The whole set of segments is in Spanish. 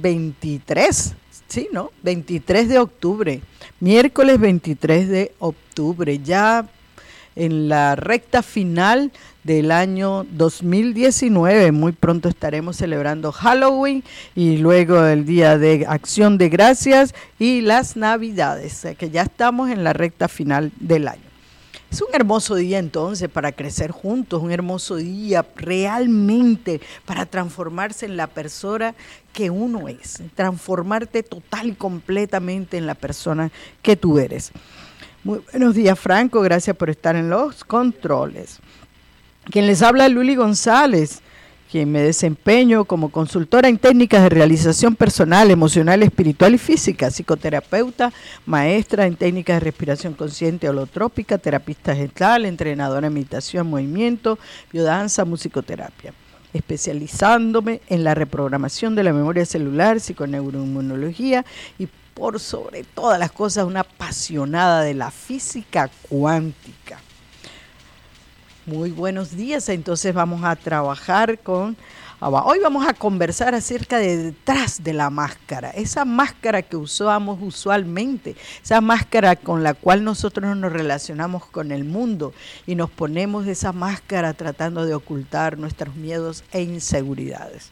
23, sí, ¿no? 23 de octubre, miércoles 23 de octubre, ya en la recta final del año 2019. Muy pronto estaremos celebrando Halloween y luego el Día de Acción de Gracias y las Navidades, que ya estamos en la recta final del año. Es un hermoso día entonces para crecer juntos, un hermoso día realmente para transformarse en la persona que uno es, transformarte total y completamente en la persona que tú eres. Muy buenos días Franco, gracias por estar en los controles. Quien les habla Luli González, quien me desempeño como consultora en técnicas de realización personal, emocional, espiritual y física, psicoterapeuta, maestra en técnicas de respiración consciente holotrópica, terapista gestal, entrenadora en meditación, movimiento, biodanza, musicoterapia especializándome en la reprogramación de la memoria celular, psiconeuroinmunología y por sobre todas las cosas una apasionada de la física cuántica. Muy buenos días, entonces vamos a trabajar con... Hoy vamos a conversar acerca de detrás de la máscara, esa máscara que usamos usualmente, esa máscara con la cual nosotros nos relacionamos con el mundo y nos ponemos esa máscara tratando de ocultar nuestros miedos e inseguridades.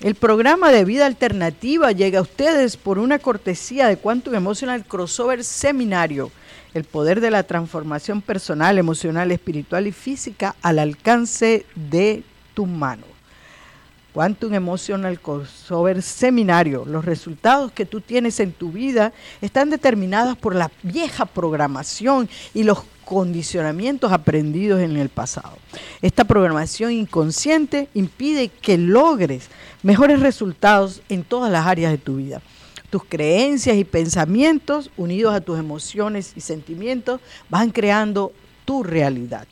El programa de vida alternativa llega a ustedes por una cortesía de Quantum Emotional Crossover Seminario el poder de la transformación personal, emocional, espiritual y física al alcance de tu mano. Quantum Emotional Crossover Seminario. Los resultados que tú tienes en tu vida están determinados por la vieja programación y los condicionamientos aprendidos en el pasado. Esta programación inconsciente impide que logres mejores resultados en todas las áreas de tu vida. Tus creencias y pensamientos, unidos a tus emociones y sentimientos, van creando tu realidad.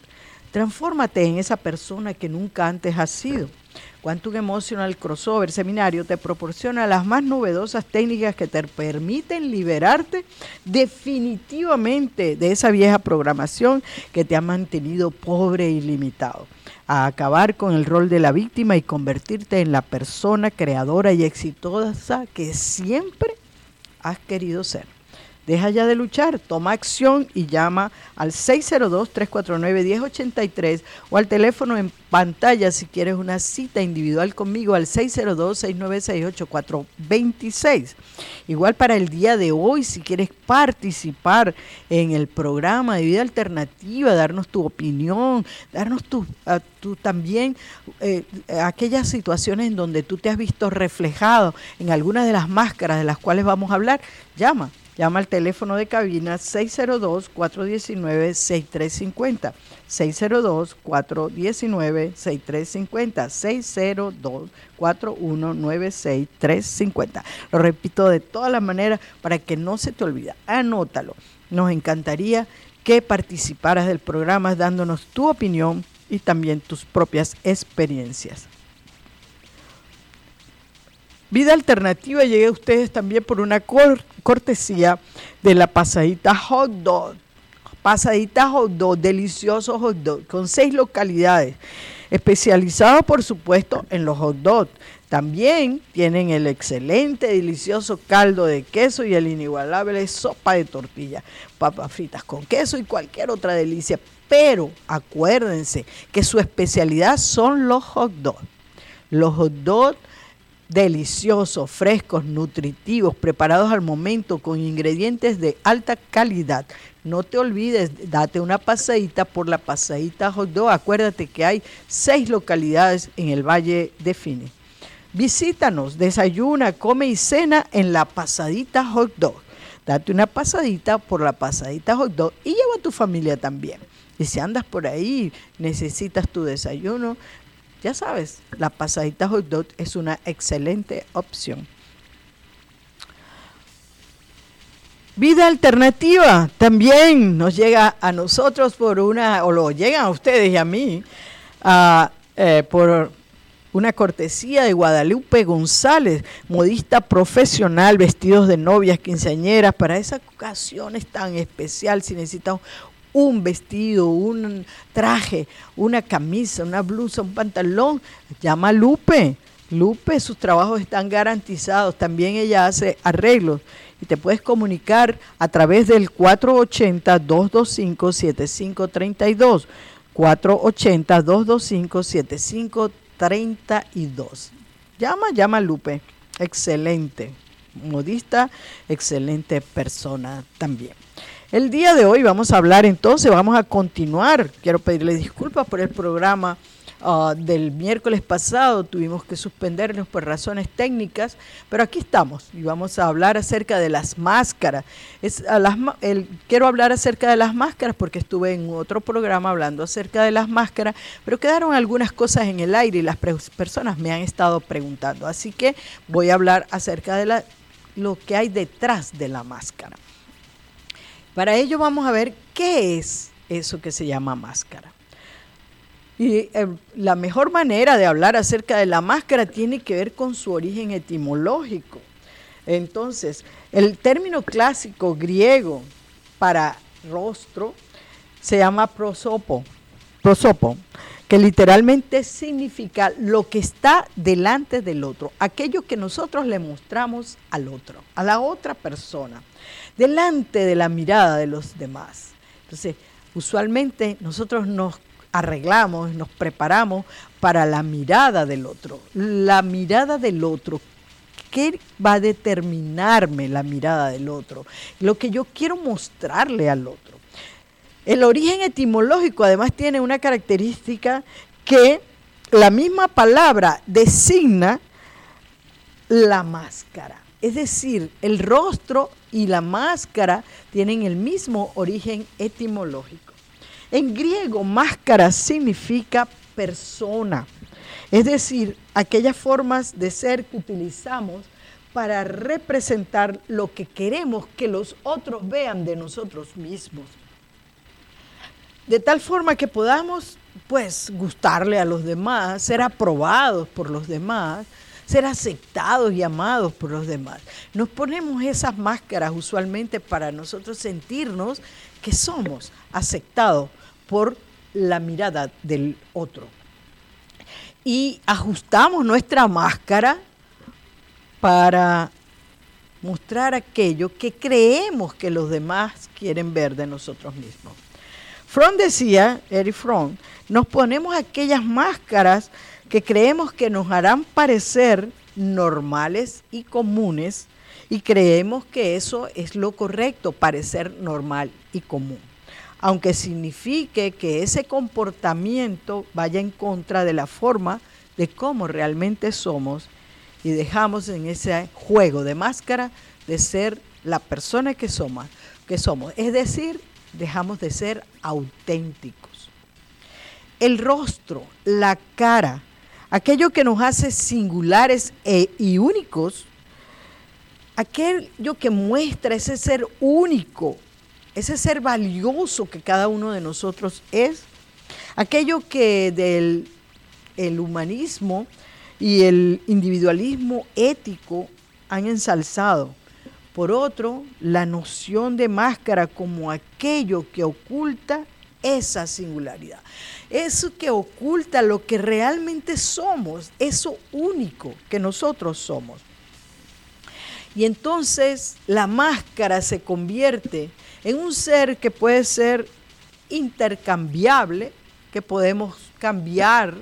Transfórmate en esa persona que nunca antes has sido. Quantum Emotional Crossover Seminario te proporciona las más novedosas técnicas que te permiten liberarte definitivamente de esa vieja programación que te ha mantenido pobre y limitado a acabar con el rol de la víctima y convertirte en la persona creadora y exitosa que siempre has querido ser. Deja ya de luchar, toma acción y llama al 602-349-1083 o al teléfono en pantalla si quieres una cita individual conmigo al 602-696-8426. Igual para el día de hoy, si quieres participar en el programa de vida alternativa, darnos tu opinión, darnos tu, también eh, aquellas situaciones en donde tú te has visto reflejado en algunas de las máscaras de las cuales vamos a hablar, llama Llama al teléfono de cabina 602-419-6350. 602-419-6350. 602-4196-350. Lo repito de todas las maneras para que no se te olvide. Anótalo. Nos encantaría que participaras del programa dándonos tu opinión y también tus propias experiencias. Vida Alternativa llegué a ustedes también por una cortesía de la pasadita hot dog. Pasadita hot dog, delicioso hot dog, con seis localidades, especializado por supuesto en los hot dogs. También tienen el excelente, delicioso caldo de queso y el inigualable sopa de tortilla, papas fritas con queso y cualquier otra delicia. Pero acuérdense que su especialidad son los hot dogs. Los hot dogs deliciosos, frescos, nutritivos, preparados al momento con ingredientes de alta calidad. No te olvides, date una pasadita por la pasadita hot dog. Acuérdate que hay seis localidades en el Valle de Fine. Visítanos, desayuna, come y cena en la pasadita hot dog. Date una pasadita por la pasadita hot dog y lleva a tu familia también. Y si andas por ahí, necesitas tu desayuno, ya sabes, la pasadita hot dog es una excelente opción. Vida alternativa también nos llega a nosotros por una, o lo llegan a ustedes y a mí, eh, por una cortesía de Guadalupe González, modista profesional, vestidos de novias, quinceañeras, para esas ocasiones tan especial, si necesitan un vestido, un traje, una camisa, una blusa, un pantalón, llama a Lupe. Lupe, sus trabajos están garantizados. También ella hace arreglos y te puedes comunicar a través del 480-225-7532. 480-225-7532. Llama, llama a Lupe. Excelente. Modista, excelente persona también. El día de hoy vamos a hablar entonces, vamos a continuar. Quiero pedirle disculpas por el programa Ah, del miércoles pasado tuvimos que suspendernos por razones técnicas, pero aquí estamos y vamos a hablar acerca de las máscaras. Quiero hablar acerca de las máscaras porque estuve en otro programa hablando acerca de las máscaras, pero quedaron algunas cosas en el aire y las personas me han estado preguntando. Así que voy a hablar acerca de lo que hay detrás de la máscara. Para ello vamos a ver qué es eso que se llama máscara. Y eh, la mejor manera de hablar acerca de la máscara tiene que ver con su origen etimológico. Entonces, el término clásico griego para rostro se llama prosopo, prosopo, que literalmente significa lo que está delante del otro, aquello que nosotros le mostramos al otro, a la otra persona, delante de la mirada de los demás. Entonces, usualmente nosotros nos arreglamos, nos preparamos para la mirada del otro. La mirada del otro, ¿qué va a determinarme la mirada del otro? Lo que yo quiero mostrarle al otro. El origen etimológico además tiene una característica que la misma palabra designa la máscara. Es decir, el rostro y la máscara tienen el mismo origen etimológico. En griego, máscara significa persona, es decir, aquellas formas de ser que utilizamos para representar lo que queremos que los otros vean de nosotros mismos. De tal forma que podamos, pues, gustarle a los demás, ser aprobados por los demás, ser aceptados y amados por los demás. Nos ponemos esas máscaras usualmente para nosotros sentirnos que somos aceptados por la mirada del otro. Y ajustamos nuestra máscara para mostrar aquello que creemos que los demás quieren ver de nosotros mismos. Fromm decía, Eric Fromm, nos ponemos aquellas máscaras que creemos que nos harán parecer normales y comunes y creemos que eso es lo correcto, parecer normal y común aunque signifique que ese comportamiento vaya en contra de la forma de cómo realmente somos y dejamos en ese juego de máscara de ser la persona que somos, que somos. Es decir, dejamos de ser auténticos. El rostro, la cara, aquello que nos hace singulares e, y únicos, aquello que muestra ese ser único ese ser valioso que cada uno de nosotros es, aquello que del el humanismo y el individualismo ético han ensalzado. Por otro, la noción de máscara como aquello que oculta esa singularidad. Eso que oculta lo que realmente somos, eso único que nosotros somos. Y entonces la máscara se convierte en un ser que puede ser intercambiable, que podemos cambiar,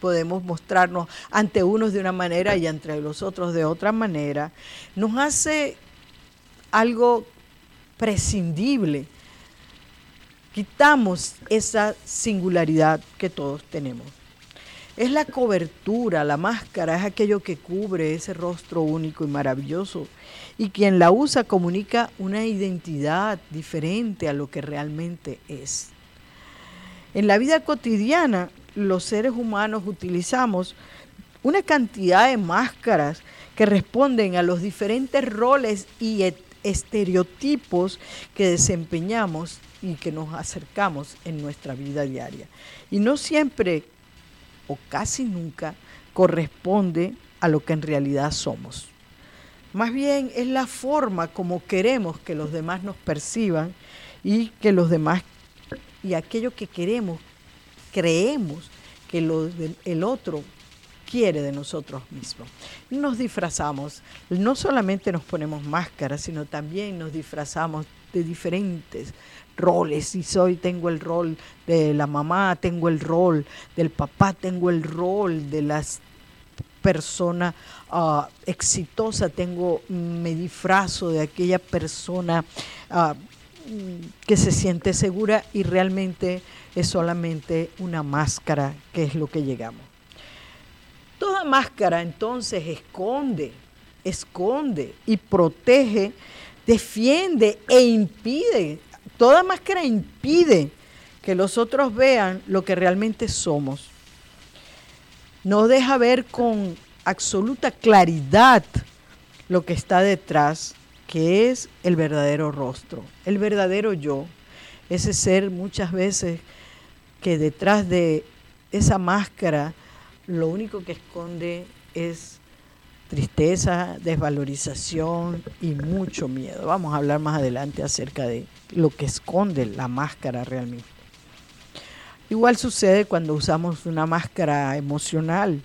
podemos mostrarnos ante unos de una manera y ante los otros de otra manera, nos hace algo prescindible. Quitamos esa singularidad que todos tenemos. Es la cobertura, la máscara, es aquello que cubre ese rostro único y maravilloso. Y quien la usa comunica una identidad diferente a lo que realmente es. En la vida cotidiana, los seres humanos utilizamos una cantidad de máscaras que responden a los diferentes roles y estereotipos que desempeñamos y que nos acercamos en nuestra vida diaria. Y no siempre o casi nunca corresponde a lo que en realidad somos. Más bien es la forma como queremos que los demás nos perciban y que los demás y aquello que queremos, creemos que el otro quiere de nosotros mismos. Nos disfrazamos, no solamente nos ponemos máscaras, sino también nos disfrazamos de diferentes roles. Si soy, tengo el rol de la mamá, tengo el rol del papá, tengo el rol de las persona ah, exitosa, tengo, me disfrazo de aquella persona ah, que se siente segura y realmente es solamente una máscara que es lo que llegamos. Toda máscara entonces esconde, esconde y protege, defiende e impide. Toda máscara impide que los otros vean lo que realmente somos. No deja ver con absoluta claridad lo que está detrás, que es el verdadero rostro, el verdadero yo, ese ser muchas veces que detrás de esa máscara lo único que esconde es tristeza, desvalorización y mucho miedo. Vamos a hablar más adelante acerca de lo que esconde la máscara realmente. Igual sucede cuando usamos una máscara emocional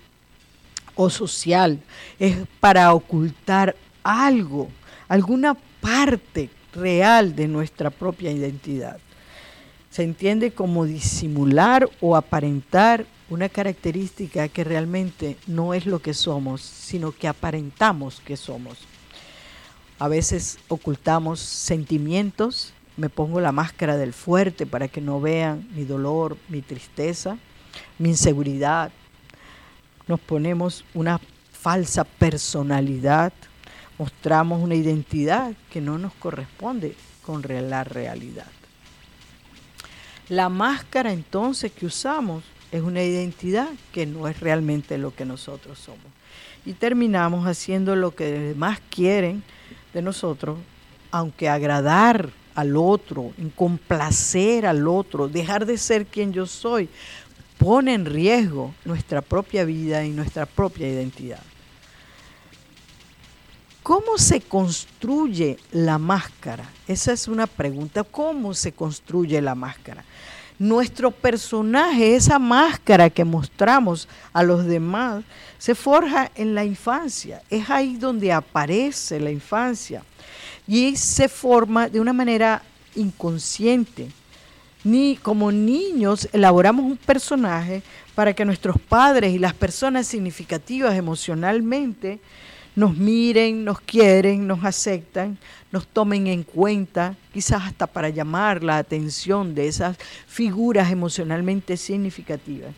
o social. Es para ocultar algo, alguna parte real de nuestra propia identidad. Se entiende como disimular o aparentar una característica que realmente no es lo que somos, sino que aparentamos que somos. A veces ocultamos sentimientos, me pongo la máscara del fuerte para que no vean mi dolor, mi tristeza, mi inseguridad. Nos ponemos una falsa personalidad, mostramos una identidad que no nos corresponde con la realidad. La máscara entonces que usamos es una identidad que no es realmente lo que nosotros somos. Y terminamos haciendo lo que demás quieren de nosotros, aunque agradar al otro, en complacer al otro, dejar de ser quien yo soy, pone en riesgo nuestra propia vida y nuestra propia identidad. ¿Cómo se construye la máscara? Esa es una pregunta. ¿Cómo se construye la máscara? Nuestro personaje, esa máscara que mostramos a los demás, se forja en la infancia. Es ahí donde aparece la infancia y se forma de una manera inconsciente. Ni como niños elaboramos un personaje para que nuestros padres y las personas significativas emocionalmente nos miren, nos quieren, nos aceptan, nos tomen en cuenta, quizás hasta para llamar la atención de esas figuras emocionalmente significativas.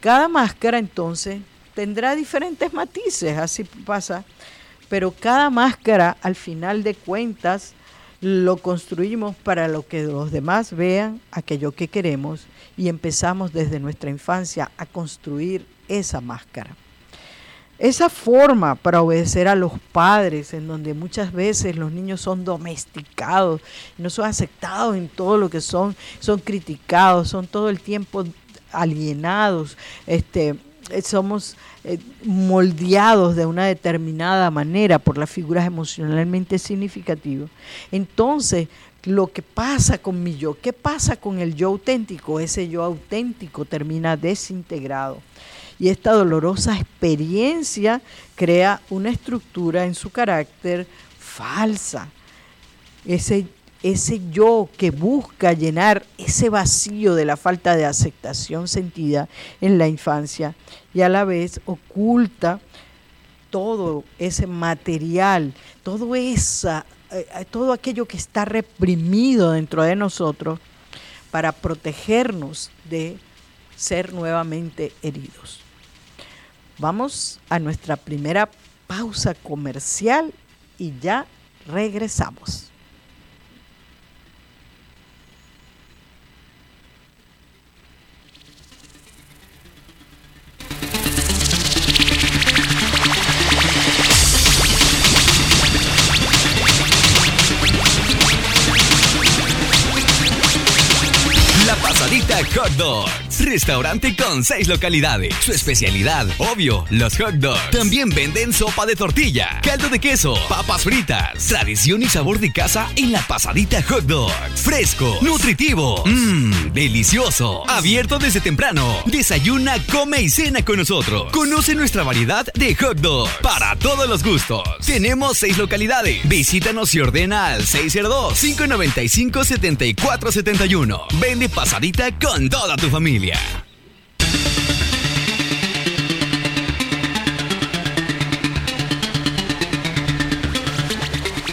Cada máscara entonces tendrá diferentes matices, así pasa, pero cada máscara al final de cuentas lo construimos para lo que los demás vean aquello que queremos y empezamos desde nuestra infancia a construir esa máscara. Esa forma para obedecer a los padres, en donde muchas veces los niños son domesticados, no son aceptados en todo lo que son, son criticados, son todo el tiempo alienados, este, somos eh, moldeados de una determinada manera por las figuras emocionalmente significativas. Entonces, lo que pasa con mi yo, ¿qué pasa con el yo auténtico? Ese yo auténtico termina desintegrado y esta dolorosa experiencia crea una estructura en su carácter falsa. Ese, ese yo que busca llenar ese vacío de la falta de aceptación sentida en la infancia y a la vez oculta todo ese material, todo, esa, eh, todo aquello que está reprimido dentro de nosotros para protegernos de ser nuevamente heridos. Vamos a nuestra primera pausa comercial y ya regresamos. Hot Dogs. Restaurante con seis localidades. Su especialidad, obvio, los hot dogs. También venden sopa de tortilla, caldo de queso, papas fritas. Tradición y sabor de casa en la pasadita hot dogs. Fresco, nutritivo, mmm, delicioso. Abierto desde temprano. Desayuna, come y cena con nosotros. Conoce nuestra variedad de hot dogs para todos los gustos. Tenemos seis localidades. Visítanos y ordena al 602-595-7471. Vende pasadita con toda tu familia.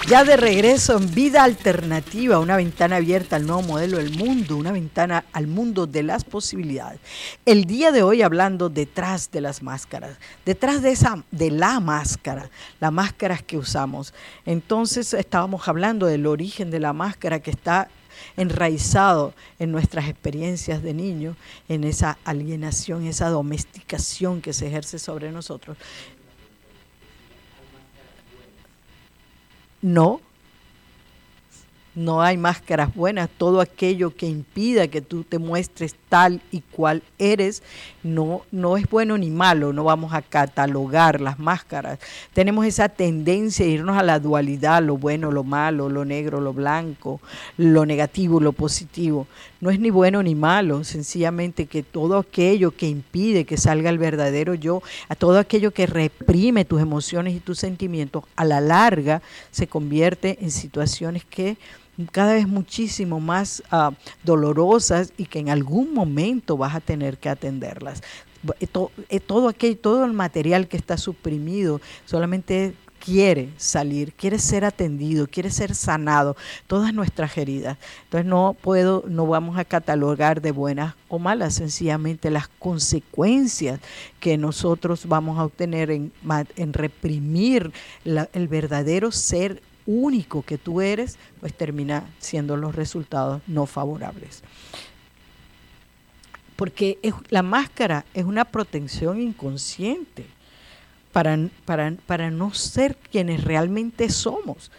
Ya de regreso en Vida Alternativa, una ventana abierta al nuevo modelo del mundo, una ventana al mundo de las posibilidades. El día de hoy hablando detrás de las máscaras, detrás de esa de la máscara, las máscaras que usamos. Entonces estábamos hablando del origen de la máscara que está enraizado en nuestras experiencias de niño, en esa alienación, esa domesticación que se ejerce sobre nosotros. No, no hay máscaras buenas. Todo aquello que impida que tú te muestres tal y cual eres, no, no es bueno ni malo. No vamos a catalogar las máscaras. Tenemos esa tendencia a irnos a la dualidad, lo bueno, lo malo, lo negro, lo blanco, lo negativo, lo positivo. No es ni bueno ni malo, sencillamente que todo aquello que impide que salga el verdadero yo, a todo aquello que reprime tus emociones y tus sentimientos, a la larga se convierte en situaciones que cada vez muchísimo más uh, dolorosas y que en algún momento vas a tener que atenderlas. Eh, eh, todo, aquel, todo el material que está suprimido solamente quiere salir, quiere ser atendido, quiere ser sanado, todas nuestras heridas. Entonces no puedo, no vamos a catalogar de buenas o malas, sencillamente las consecuencias que nosotros vamos a obtener en, reprimir el verdadero ser único que tú eres, pues termina siendo los resultados no favorables. Porque la máscara es una protección inconsciente para, para, para no ser quienes realmente somos,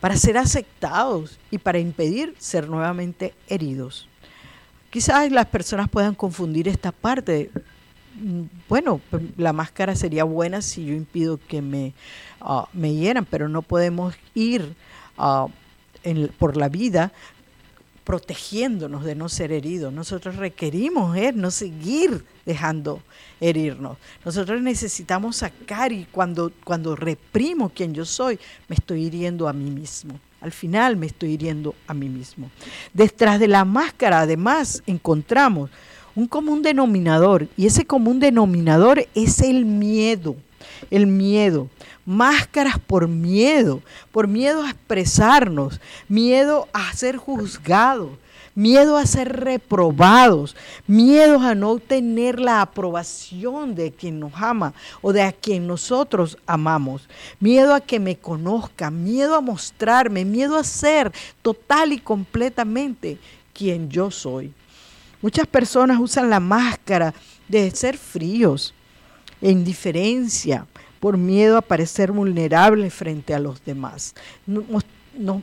para ser aceptados y para impedir ser nuevamente heridos. Quizás las personas puedan confundir esta parte. Bueno, la máscara sería buena si yo impido que me Ah, me hieran, pero no podemos ir ah, por la vida protegiéndonos de no ser heridos. Nosotros requerimos eh, no seguir dejando herirnos. Nosotros necesitamos sacar y cuando, cuando reprimo quien yo soy, me estoy hiriendo a mí mismo. Al final me estoy hiriendo a mí mismo. Detrás de la máscara, además, encontramos un común denominador y ese común denominador es el miedo. El miedo. Máscaras por miedo, por miedo a expresarnos, miedo a ser juzgados, miedo a ser reprobados, miedo a no tener la aprobación de quien nos ama o de a quien nosotros amamos, miedo a que me conozcan, miedo a mostrarme, miedo a ser total y completamente quien yo soy. Muchas personas usan la máscara de ser fríos, indiferencia, por miedo a parecer vulnerable frente a los demás. Nos,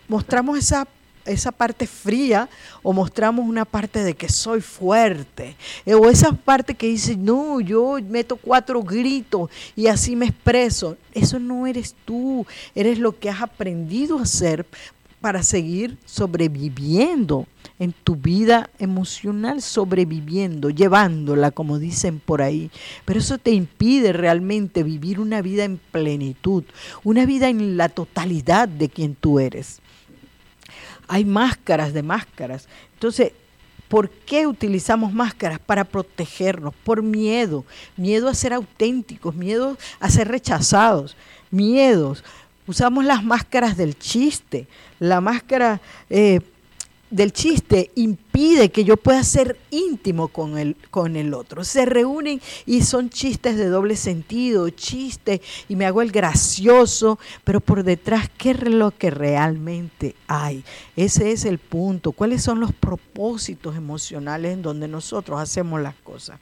mostramos esa esa parte fría o mostramos una parte de que soy fuerte eh, o esa parte que dice no yo meto cuatro gritos y así me expreso eso no eres tú eres lo que has aprendido a hacer para seguir sobreviviendo en tu vida emocional, sobreviviendo, llevándola, como dicen por ahí. Pero eso te impide realmente vivir una vida en plenitud, una vida en la totalidad de quien tú eres. Hay máscaras de máscaras. Entonces, ¿Por qué utilizamos máscaras? Para protegernos, por miedo, miedo a ser auténticos, miedo a ser rechazados, miedos. Usamos las máscaras del chiste, la máscara eh, del chiste impide que yo pueda ser íntimo con el, con el otro. Se reúnen y son chistes de doble sentido, chistes, y me hago el gracioso, pero por detrás, ¿qué es lo que realmente hay? Ese es el punto. ¿Cuáles son los propósitos emocionales en donde nosotros hacemos las cosas?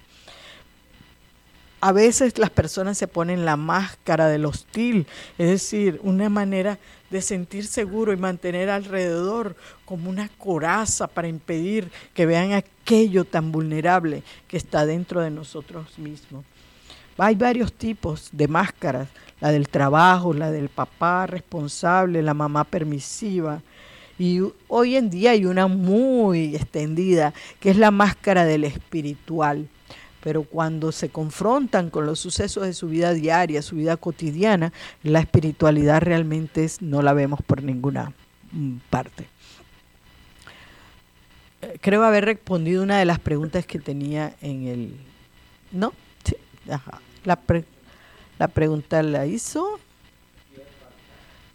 A veces las personas se ponen la máscara del hostil, es decir, una manera de sentir seguro y mantener alrededor como una coraza para impedir que vean aquello tan vulnerable que está dentro de nosotros mismos. Hay varios tipos de máscaras, la del trabajo, la del papá responsable, la mamá permisiva. Y hoy en día hay una muy extendida, que es la máscara del espiritual pero cuando se confrontan con los sucesos de su vida diaria, su vida cotidiana, la espiritualidad realmente no la vemos por ninguna mm, parte. Eh, creo haber respondido una de las preguntas que tenía en el... ¿No? Sí, La, la pregunta la hizo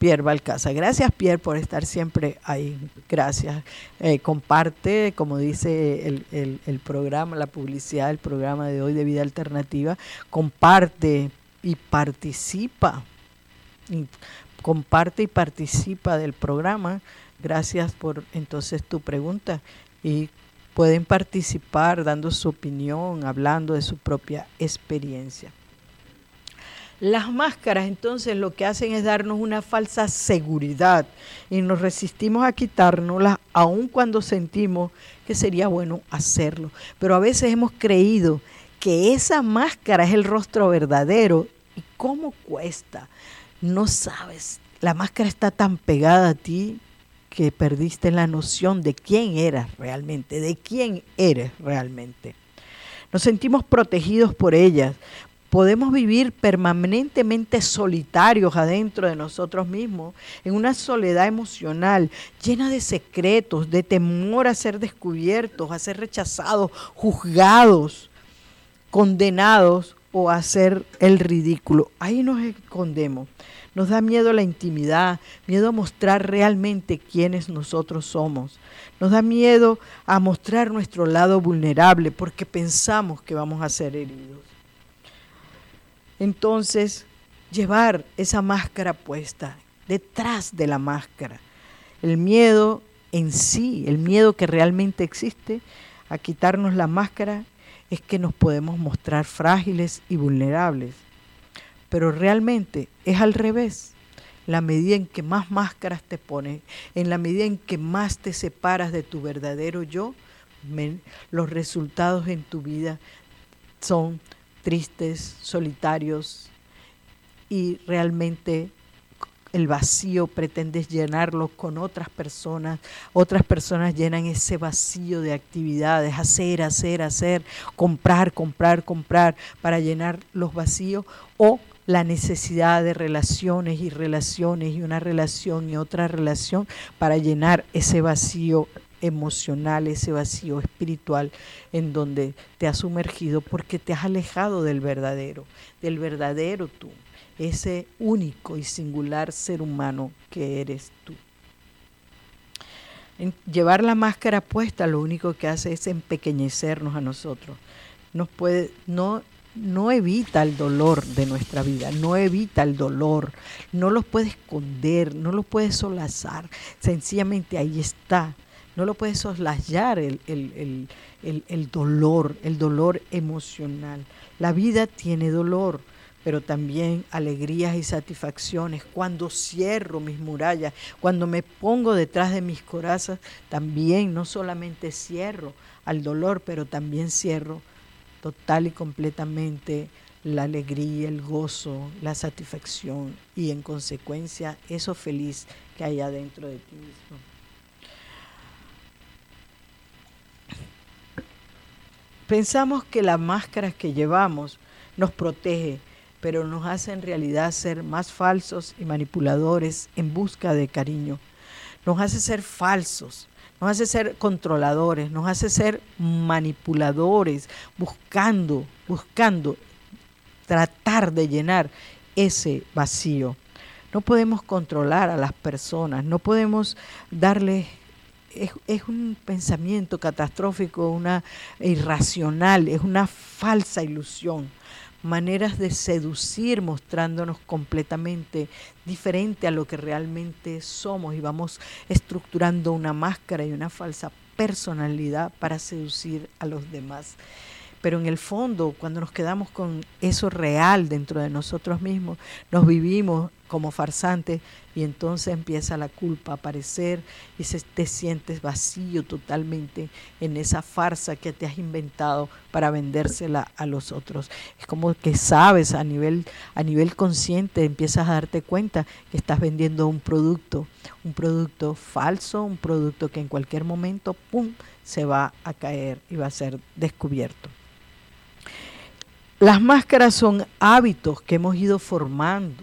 Pierre Balcaza. Gracias, Pierre, por estar siempre ahí. Gracias. Eh, comparte, como dice el, programa, la publicidad del programa de hoy de Vida Alternativa, comparte y participa. comparte y participa del programa. Gracias por entonces tu pregunta. Y pueden participar dando su opinión, hablando de su propia experiencia. Las máscaras entonces lo que hacen es darnos una falsa seguridad y nos resistimos a quitárnoslas aun cuando sentimos que sería bueno hacerlo. Pero a veces hemos creído que esa máscara es el rostro verdadero y cómo cuesta. No sabes, la máscara está tan pegada a ti que perdiste la noción de quién eras realmente, de quién eres realmente. Nos sentimos protegidos por ellas, podemos vivir permanentemente solitarios adentro de nosotros mismos, en una soledad emocional llena de secretos, de temor a ser descubiertos, a ser rechazados, juzgados, condenados o a hacer el ridículo. Ahí nos escondemos. Nos da miedo la intimidad, miedo a mostrar realmente quiénes nosotros somos. Nos da miedo a mostrar nuestro lado vulnerable porque pensamos que vamos a ser heridos. Entonces, llevar esa máscara puesta, detrás de la máscara, el miedo en sí, el miedo que realmente existe a quitarnos la máscara, es que nos podemos mostrar frágiles y vulnerables. Pero realmente es al revés. La medida en que más máscaras te pones, en la medida en que más te separas de tu verdadero yo, los resultados en tu vida son tristes, solitarios y realmente el vacío pretendes llenarlo con otras personas, otras personas llenan ese vacío de actividades, hacer, hacer, hacer, comprar, comprar, comprar para llenar los vacíos o la necesidad de relaciones y relaciones y una relación y otra relación para llenar ese vacío emocional, ese vacío espiritual en donde te has sumergido porque te has alejado del verdadero, del verdadero tú, ese único y singular ser humano que eres tú. llevar la máscara puesta lo único que hace es empequeñecernos a nosotros. Nos puede, no, no evita el dolor de nuestra vida, no evita el dolor, no lo puede esconder, no lo puede solazar, sencillamente ahí está no lo puedes soslayar el, el, dolor, el dolor emocional. La vida tiene dolor, pero también alegrías y satisfacciones. Cuando cierro mis murallas, cuando me pongo detrás de mis corazas, también no solamente cierro al dolor, pero también cierro total y completamente la alegría, el gozo, la satisfacción y en consecuencia eso feliz que hay adentro de ti mismo. Pensamos que las máscaras que llevamos nos protege, pero nos hace en realidad ser más falsos y manipuladores en busca de cariño. Nos hace ser falsos, nos hace ser controladores, nos hace ser manipuladores, buscando, buscando tratar de llenar ese vacío. No podemos controlar a las personas, no podemos darles es, un pensamiento catastrófico, una irracional, es una falsa ilusión maneras de seducir mostrándonos completamente diferente a lo que realmente somos y vamos estructurando una máscara y una falsa personalidad para seducir a los demás. Pero en el fondo, cuando nos quedamos con eso real dentro de nosotros mismos, nos vivimos como farsantes y entonces empieza la culpa a aparecer y se, te sientes vacío totalmente en esa farsa que te has inventado para vendérsela a los otros. Es como que sabes a nivel, a nivel consciente, empiezas a darte cuenta que estás vendiendo un producto, un producto falso, un producto que en cualquier momento, ¡pum!, se va a caer y va a ser descubierto. Las máscaras son hábitos que hemos ido formando,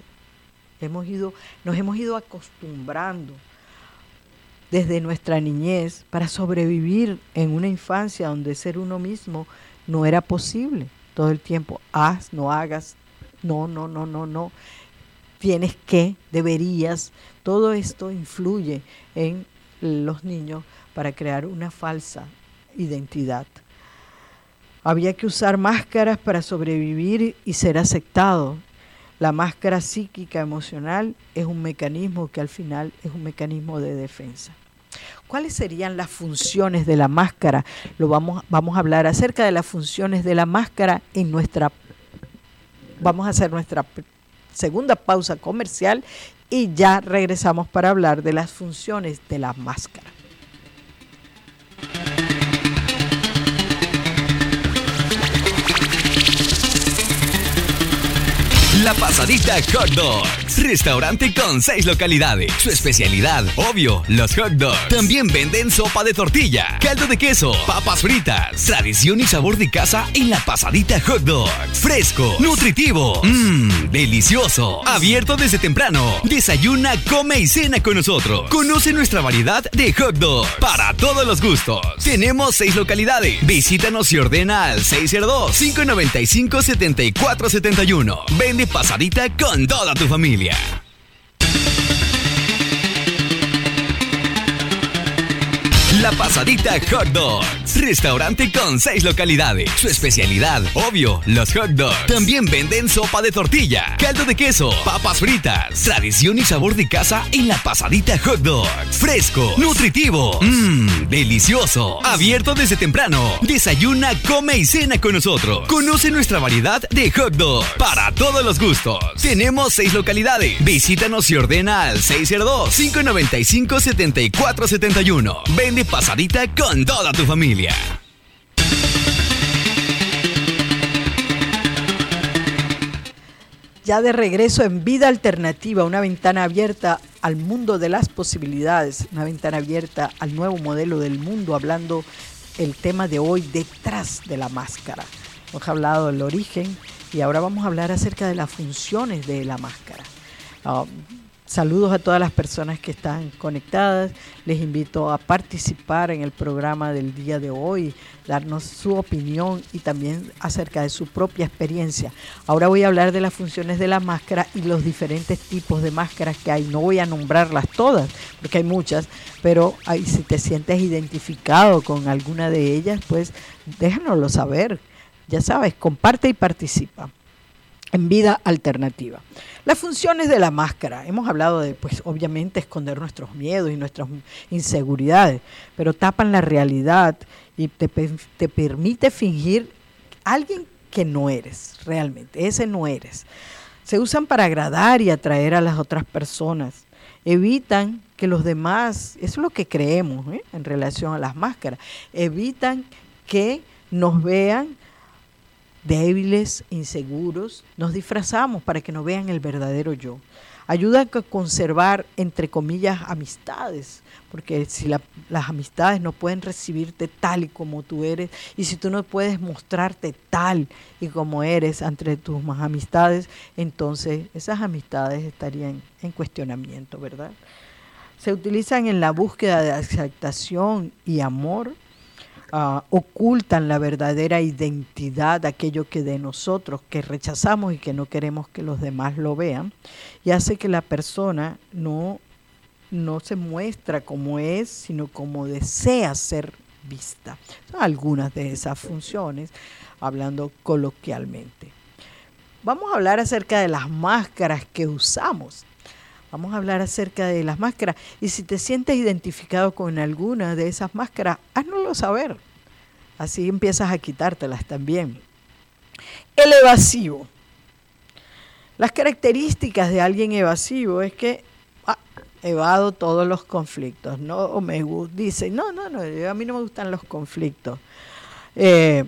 hemos ido, nos hemos ido acostumbrando desde nuestra niñez para sobrevivir en una infancia donde ser uno mismo no era posible. Todo el tiempo, haz, no hagas, no, no, no, no, no. Tienes que, deberías. Todo esto influye en los niños para crear una falsa identidad. Había que usar máscaras para sobrevivir y ser aceptado. La máscara psíquica emocional es un mecanismo que al final es un mecanismo de defensa. ¿Cuáles serían las funciones de la máscara? Lo vamos, vamos a hablar acerca de las funciones de la máscara en nuestra vamos a hacer nuestra segunda pausa comercial y ya regresamos para hablar de las funciones de la máscara. La Pasadita Hot Dogs. Restaurante con seis localidades. Su especialidad, obvio, los hot dogs. También venden sopa de tortilla, caldo de queso, papas fritas. Tradición y sabor de casa en La Pasadita Hot Dogs. Fresco, nutritivo, mmm, delicioso. Abierto desde temprano. Desayuna, come y cena con nosotros. Conoce nuestra variedad de hot dogs para todos los gustos. Tenemos seis localidades. Visítanos y ordena al 602-595-7471. Vende pasadita con toda tu familia. La Pasadita Hot Dogs. Restaurante con seis localidades. Su especialidad, obvio, los hot dogs. También venden sopa de tortilla, caldo de queso, papas fritas. Tradición y sabor de casa en La Pasadita Hot Dogs. Fresco, nutritivo, mmm, delicioso. Abierto desde temprano. Desayuna, come y cena con nosotros. Conoce nuestra variedad de hot dogs para todos los gustos. Tenemos seis localidades. Visítanos y ordena al 602-595-7471. Vende pasadita con toda tu familia. Ya de regreso en Vida Alternativa, una ventana abierta al mundo de las posibilidades, una ventana abierta al nuevo modelo del mundo, hablando el tema de hoy detrás de la máscara. Hemos hablado del origen y ahora vamos a hablar acerca de las funciones de la máscara. Ah, Saludos a todas las personas que están conectadas. Les invito a participar en el programa del día de hoy, darnos su opinión y también acerca de su propia experiencia. Ahora voy a hablar de las funciones de la máscara y los diferentes tipos de máscaras que hay. No voy a nombrarlas todas, porque hay muchas, pero si te sientes identificado con alguna de ellas, pues déjanoslo saber. Ya sabes, comparte y participa en vida alternativa. Las funciones de la máscara. Hemos hablado de, pues, obviamente, esconder nuestros miedos y nuestras inseguridades, pero tapan la realidad y te, te permite fingir alguien que no eres realmente. Ese no eres. Se usan para agradar y atraer a las otras personas. Evitan que los demás, eso es lo que creemos ¿eh? en relación a las máscaras, evitan que nos vean débiles, inseguros, nos disfrazamos para que no vean el verdadero yo. Ayuda a conservar, entre comillas, amistades, porque si las amistades no pueden recibirte tal y como tú eres, y si tú no puedes mostrarte tal y como eres entre tus más amistades, entonces esas amistades estarían en cuestionamiento, ¿verdad? Se utilizan en la búsqueda de aceptación y amor Ah, ocultan la verdadera identidad, aquello que de nosotros, que rechazamos y que no queremos que los demás lo vean, y hace que la persona no, no se muestra como es, sino como desea ser vista. Algunas de esas funciones, hablando coloquialmente. Vamos a hablar acerca de las máscaras que usamos. Vamos a hablar acerca de las máscaras. Y si te sientes identificado con alguna de esas máscaras, háznoslo saber. Así empiezas a quitártelas también. El evasivo. Las características de alguien evasivo es que ah, evado todos los conflictos, no o me dice, no, no, no, a mí no me gustan los conflictos. Eh,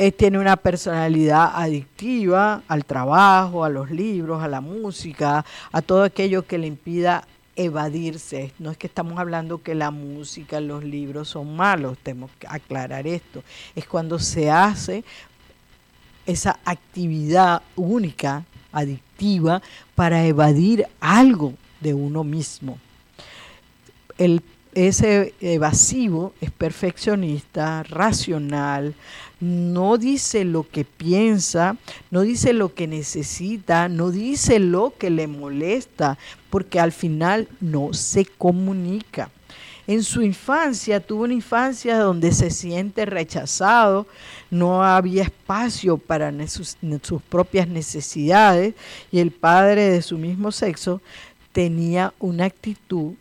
eh, tiene una personalidad adictiva al trabajo, a los libros, a la música, a todo aquello que le impida evadirse. No es que estamos hablando que la música, los libros son malos, tenemos que aclarar esto. Es cuando se hace esa actividad única, adictiva, para evadir algo de uno mismo. El, ese evasivo es perfeccionista, racional, no dice lo que piensa, no dice lo que necesita, no dice lo que le molesta, porque al final no se comunica. En su infancia tuvo una infancia donde se siente rechazado, no había espacio para sus, propias necesidades y el padre de su mismo sexo tenía una actitud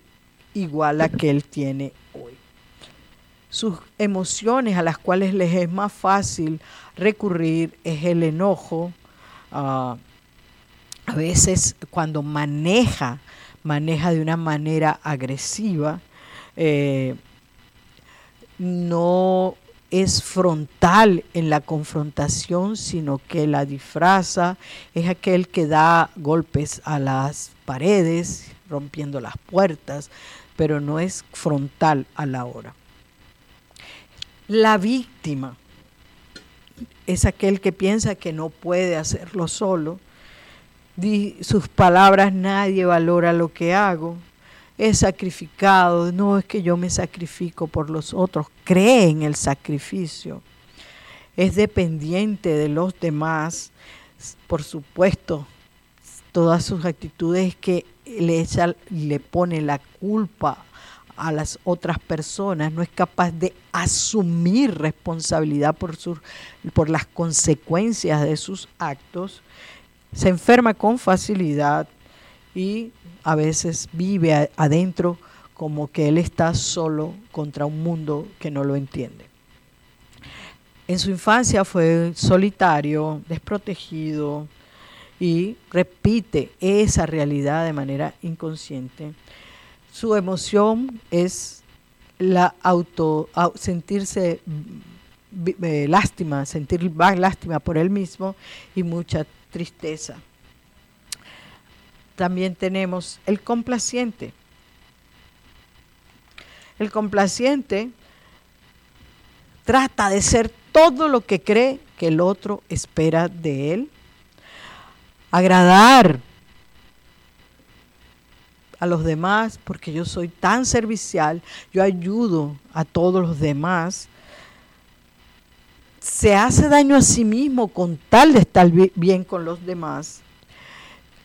igual a que él tiene hoy. Sus emociones a las cuales les es más fácil recurrir es el enojo, ah, a veces cuando maneja, maneja de una manera agresiva, eh, no es frontal en la confrontación, sino que la disfraza, es aquel que da golpes a las paredes, rompiendo las puertas, pero no es frontal a la hora. La víctima es aquel que piensa que no puede hacerlo solo, sus palabras nadie valora lo que hago, es sacrificado, no es que yo me sacrifico por los otros, cree en el sacrificio, es dependiente de los demás, por supuesto, todas sus actitudes que le, le pone la culpa a las otras personas, no es capaz de asumir responsabilidad por, por las consecuencias de sus actos, se enferma con facilidad y a veces vive adentro como que él está solo contra un mundo que no lo entiende. En su infancia fue solitario, desprotegido y repite esa realidad de manera inconsciente. Su emoción es la auto sentirse eh, lástima, sentir lástima por él mismo y mucha tristeza. También tenemos el complaciente. El complaciente trata de ser todo lo que cree que el otro espera de él. Agradar a los demás porque yo soy tan servicial, yo ayudo a todos los demás. Se hace daño a sí mismo con tal de estar bien con los demás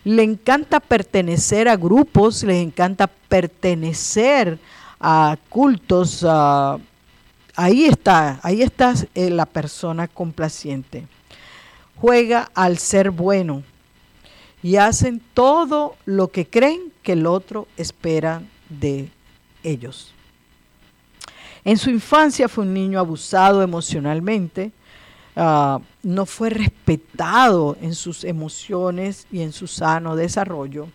le encanta pertenecer a grupos, les encanta pertenecer a cultos. ahí está, ahí está eh, la persona complaciente. Juega al ser bueno y hacen todo lo que creen que el otro espera de ellos. En su infancia fue un niño abusado emocionalmente, Ah, no fue respetado en sus emociones y en su sano desarrollo.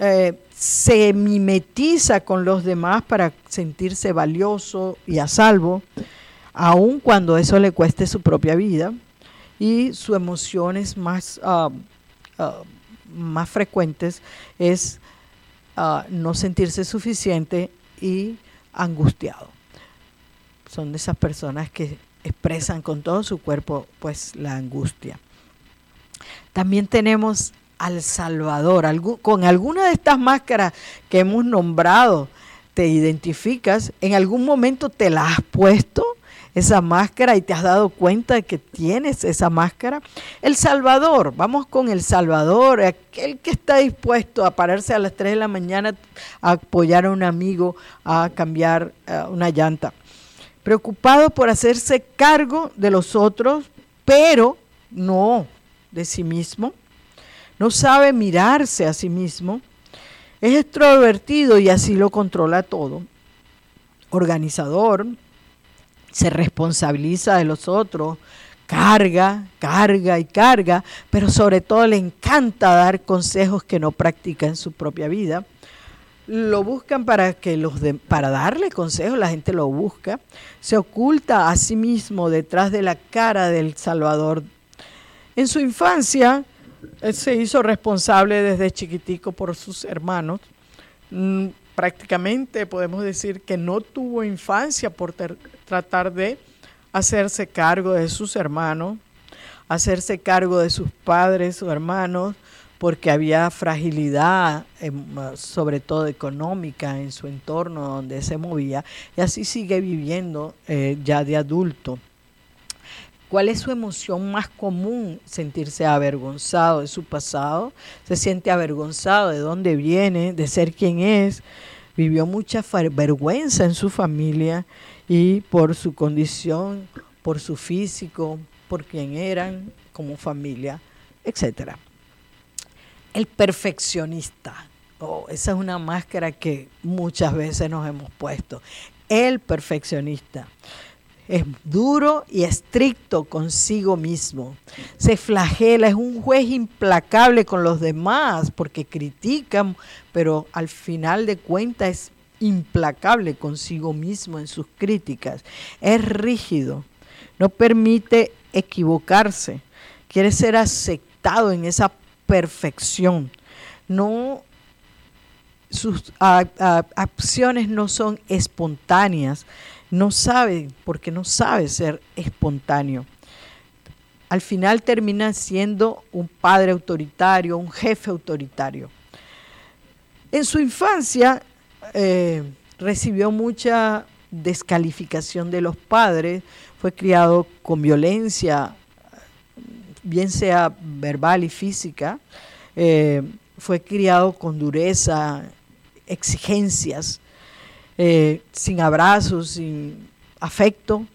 Eh, se mimetiza con los demás para sentirse valioso y a salvo, aun cuando eso le cueste su propia vida. Y sus emociones más, ah, ah, más frecuentes es no sentirse suficiente y angustiado. Son de esas personas que expresan con todo su cuerpo pues la angustia. También tenemos al Salvador. Con alguna de estas máscaras que hemos nombrado, te identificas, en algún momento te la has puesto esa máscara y te has dado cuenta de que tienes esa máscara. El Salvador, vamos con el Salvador, aquel que está dispuesto a pararse a las 3 de la mañana a apoyar a un amigo a cambiar eh, una llanta preocupado por hacerse cargo de los otros, pero no de sí mismo. No sabe mirarse a sí mismo. Es extrovertido y así lo controla todo. Organizador, se responsabiliza de los otros, carga, carga y carga, pero sobre todo le encanta dar consejos que no practica en su propia vida. Lo buscan para que los para darle consejos, la gente lo busca. Se oculta a sí mismo detrás de la cara del Salvador. En su infancia, él se hizo responsable desde chiquitico por sus hermanos. Mm, prácticamente podemos decir que no tuvo infancia por tratar de hacerse cargo de sus hermanos, hacerse cargo de sus padres o hermanos, porque había fragilidad, em, sobre todo económica, en su entorno donde se movía, y así sigue viviendo eh, ya de adulto. ¿Cuál es su emoción más común? Sentirse avergonzado de su pasado, se siente avergonzado de dónde viene, de ser quien es, vivió mucha vergüenza en su familia y por su condición, por su físico, por quien eran como familia, etc. El perfeccionista. Oh, esa es una máscara que muchas veces nos hemos puesto. El perfeccionista. Es duro y estricto consigo mismo. Se flagela, es un juez implacable con los demás porque critican, pero al final de cuentas es implacable consigo mismo en sus críticas, es rígido, no permite equivocarse, quiere ser aceptado en esa perfección. No sus acciones no son espontáneas, no sabe porque no sabe ser espontáneo. Al final termina siendo un padre autoritario, un jefe autoritario. En su infancia eh, recibió mucha descalificación de los padres, fue criado con violencia, bien sea verbal y física, eh, fue criado con dureza, exigencias, eh, sin abrazos, sin afecto.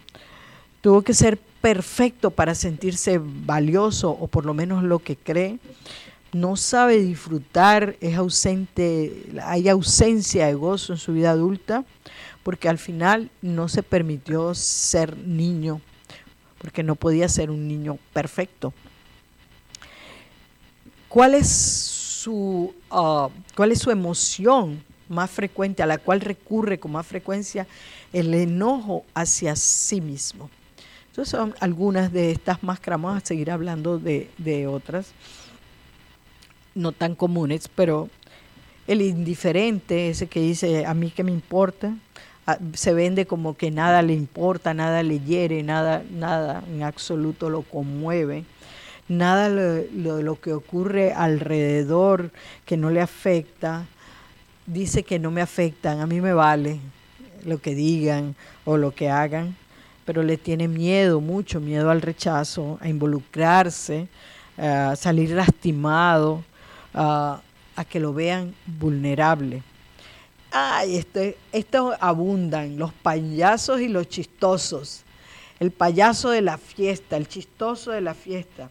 Tuvo que ser perfecto para sentirse valioso o por lo menos lo que cree no sabe disfrutar, es ausente, hay ausencia de gozo en su vida adulta, porque al final no se permitió ser niño, porque no podía ser un niño perfecto. ¿Cuál es su, ah, cuál es su emoción más frecuente, a la cual recurre con más frecuencia? El enojo hacia sí mismo. Entonces son algunas de estas a seguir hablando de, de otras no tan comunes, pero el indiferente, ese que dice a mí que me importa, ah, se vende como que nada le importa, nada le hiere, nada, nada en absoluto lo conmueve, nada lo, lo que ocurre alrededor que no le afecta, dice que no me afectan, a mí me vale lo que digan o lo que hagan, pero le tiene miedo, mucho miedo al rechazo, a involucrarse, a salir lastimado, a, que lo vean vulnerable. Ay, esto, esto abundan, los payasos y los chistosos. El payaso de la fiesta, el chistoso de la fiesta.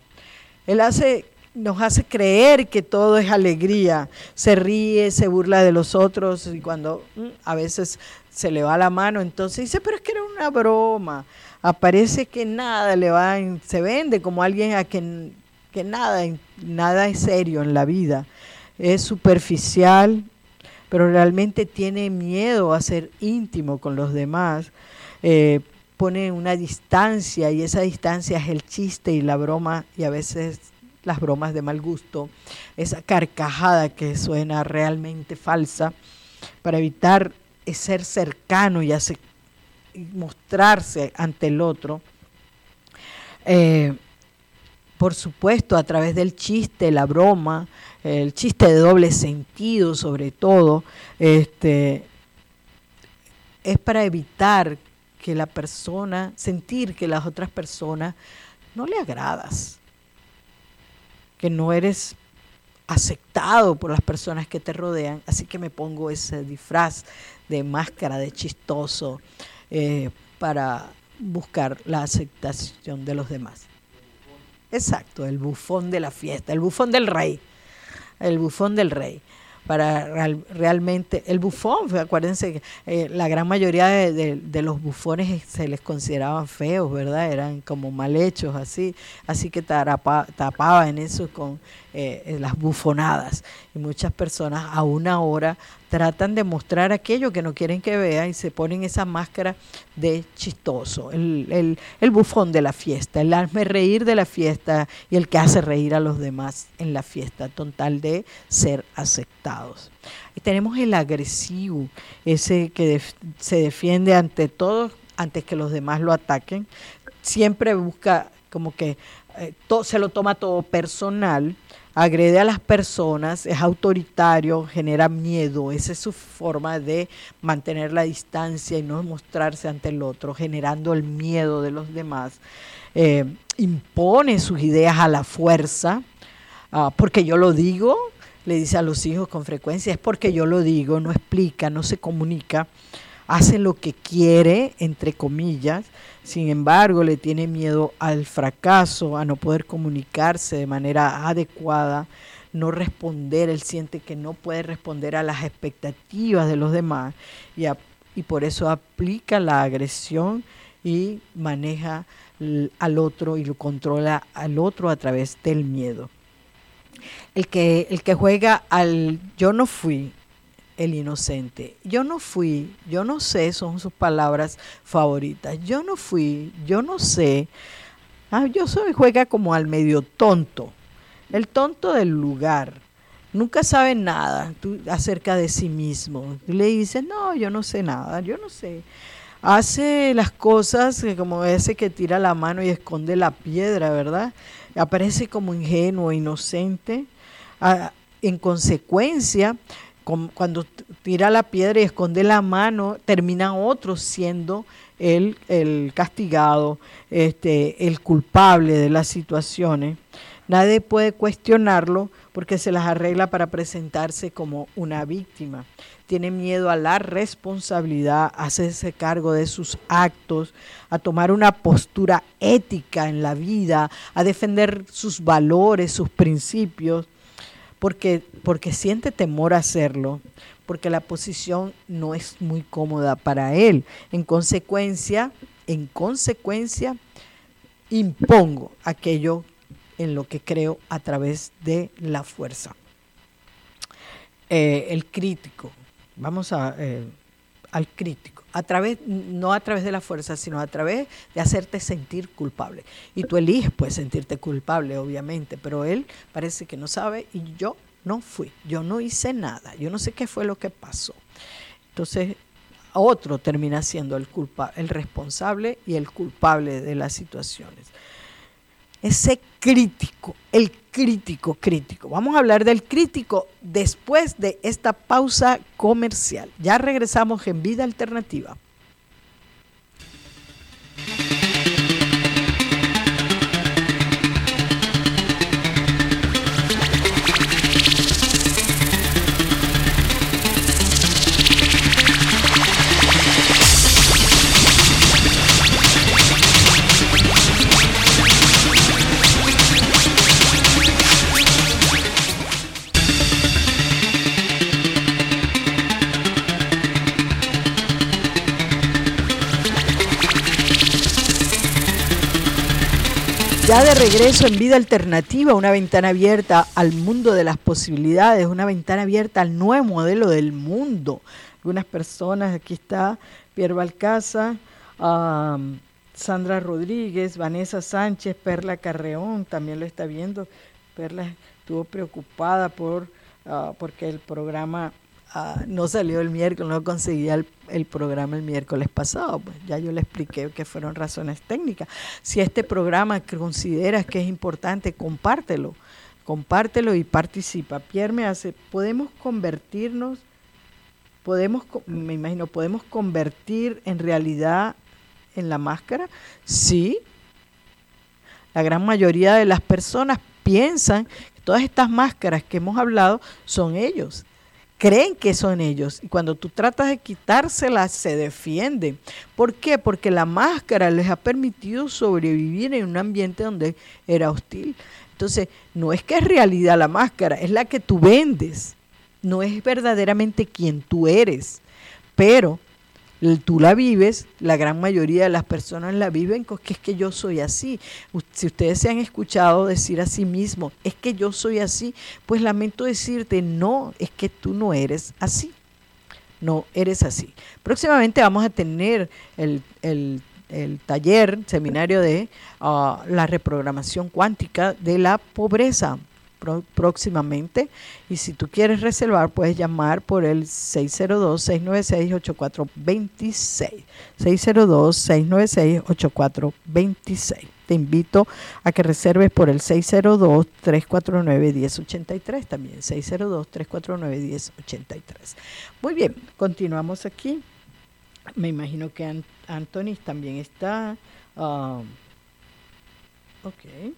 Él hace, nos hace creer que todo es alegría. Se ríe, se burla de los otros y cuando mm, a veces se le va la mano, entonces dice, pero es que era una broma. Aparece que nada le va, se vende como alguien a quien que nada, nada es serio en la vida. Es superficial, pero realmente tiene miedo a ser íntimo con los demás. Eh, pone una distancia y esa distancia es el chiste y la broma y a veces las bromas de mal gusto, esa carcajada que suena realmente falsa para evitar ser cercano y, mostrarse ante el otro. Eh, por supuesto, a través del chiste, la broma, el chiste de doble sentido sobre todo, este, es para evitar que la persona, sentir que las otras personas no le agradas, que no eres aceptado por las personas que te rodean, así que me pongo ese disfraz de máscara de chistoso eh, para buscar la aceptación de los demás. Exacto, el bufón de la fiesta, el bufón del rey, el bufón del rey. para realmente el bufón, acuérdense que eh, la gran mayoría de, los bufones se les consideraban feos, ¿verdad? Eran como mal hechos, así, así que tapaban eso con eh, las bufonadas. Y muchas personas aún ahora tratan de mostrar aquello que no quieren que vean y se ponen esa máscara de chistoso, el, el, bufón de la fiesta, el hazme reír de la fiesta y el que hace reír a los demás en la fiesta, total de ser aceptados. Y tenemos el agresivo, ese que se defiende ante todos antes que los demás lo ataquen, siempre busca como que eh, se lo toma todo personal agrede a las personas, es autoritario, genera miedo, esa es su forma de mantener la distancia y no mostrarse ante el otro, generando el miedo de los demás, eh, impone sus ideas a la fuerza, ah, porque yo lo digo, le dice a los hijos con frecuencia, es porque yo lo digo, no explica, no se comunica, hace lo que quiere, entre comillas, sin embargo, le tiene miedo al fracaso, a no poder comunicarse de manera adecuada, no responder, él siente que no puede responder a las expectativas de los demás y, y por eso aplica la agresión y maneja al otro y lo controla al otro a través del miedo. El que, el que juega al yo no fui, el inocente. Yo no fui, yo no sé, son sus palabras favoritas. Yo no fui, yo no sé. Ah, yo soy, juega como al medio tonto, el tonto del lugar. Nunca sabe nada acerca de sí mismo. le dice, no, yo no sé nada, yo no sé. Hace las cosas como ese que tira la mano y esconde la piedra, ¿verdad? Aparece como ingenuo, inocente. Ah, en consecuencia, cuando tira la piedra y esconde la mano, termina otro siendo el, el castigado, este, el culpable de las situaciones. Nadie puede cuestionarlo porque se las arregla para presentarse como una víctima. Tiene miedo a la responsabilidad, a hacerse cargo de sus actos, a tomar una postura ética en la vida, a defender sus valores, sus principios porque, porque siente temor a hacerlo, porque la posición no es muy cómoda para él. En consecuencia, en consecuencia, impongo aquello en lo que creo a través de la fuerza. Eh, el crítico, vamos a, eh, al crítico, a través, no a través de la fuerza, sino a través de hacerte sentir culpable. Y tú eliges pues sentirte culpable, obviamente, pero él parece que no sabe y yo no fui, yo no hice nada, yo no sé qué fue lo que pasó. Entonces, otro termina siendo el culpa, el responsable y el culpable de las situaciones. Ese crítico, el crítico crítico. Vamos a hablar del crítico después de esta pausa comercial. Ya regresamos en Vida Alternativa. Ya de regreso en Vida Alternativa, una ventana abierta al mundo de las posibilidades, una ventana abierta al nuevo modelo del mundo. Algunas personas, aquí está Pierre Balcaza, Sandra Rodríguez, Vanessa Sánchez, Perla Carreón, también lo está viendo. Perla estuvo preocupada por ah, porque el programa Ah, no salió el miércoles, no conseguía el, programa el miércoles pasado. Pues ya yo le expliqué que fueron razones técnicas. Si este programa consideras que es importante, compártelo, compártelo y participa. Pierre me hace, podemos convertirnos, podemos, me imagino, podemos convertir en realidad en la máscara. Sí, la gran mayoría de las personas piensan que todas estas máscaras que hemos hablado son ellos creen que son ellos y cuando tú tratas de quitárselas se defienden. ¿Por qué? Porque la máscara les ha permitido sobrevivir en un ambiente donde era hostil. Entonces, no es que es realidad la máscara, es la que tú vendes. no es verdaderamente quien tú eres, pero tú la vives, la gran mayoría de las personas la viven que es que yo soy así. Si ustedes se han escuchado decir a sí mismo, es que yo soy así, pues lamento decirte, no, es que tú no eres así. No eres así. Próximamente vamos a tener el, el, taller, seminario de ah, la reprogramación cuántica de la pobreza próximamente. Y si tú quieres reservar, puedes llamar por el 602-696-8426. 602-696-8426. Te invito a que reserves por el 602-349-1083 también. 602-349-1083. Muy bien, continuamos aquí. Me imagino que Anthony también está. Uh, ok.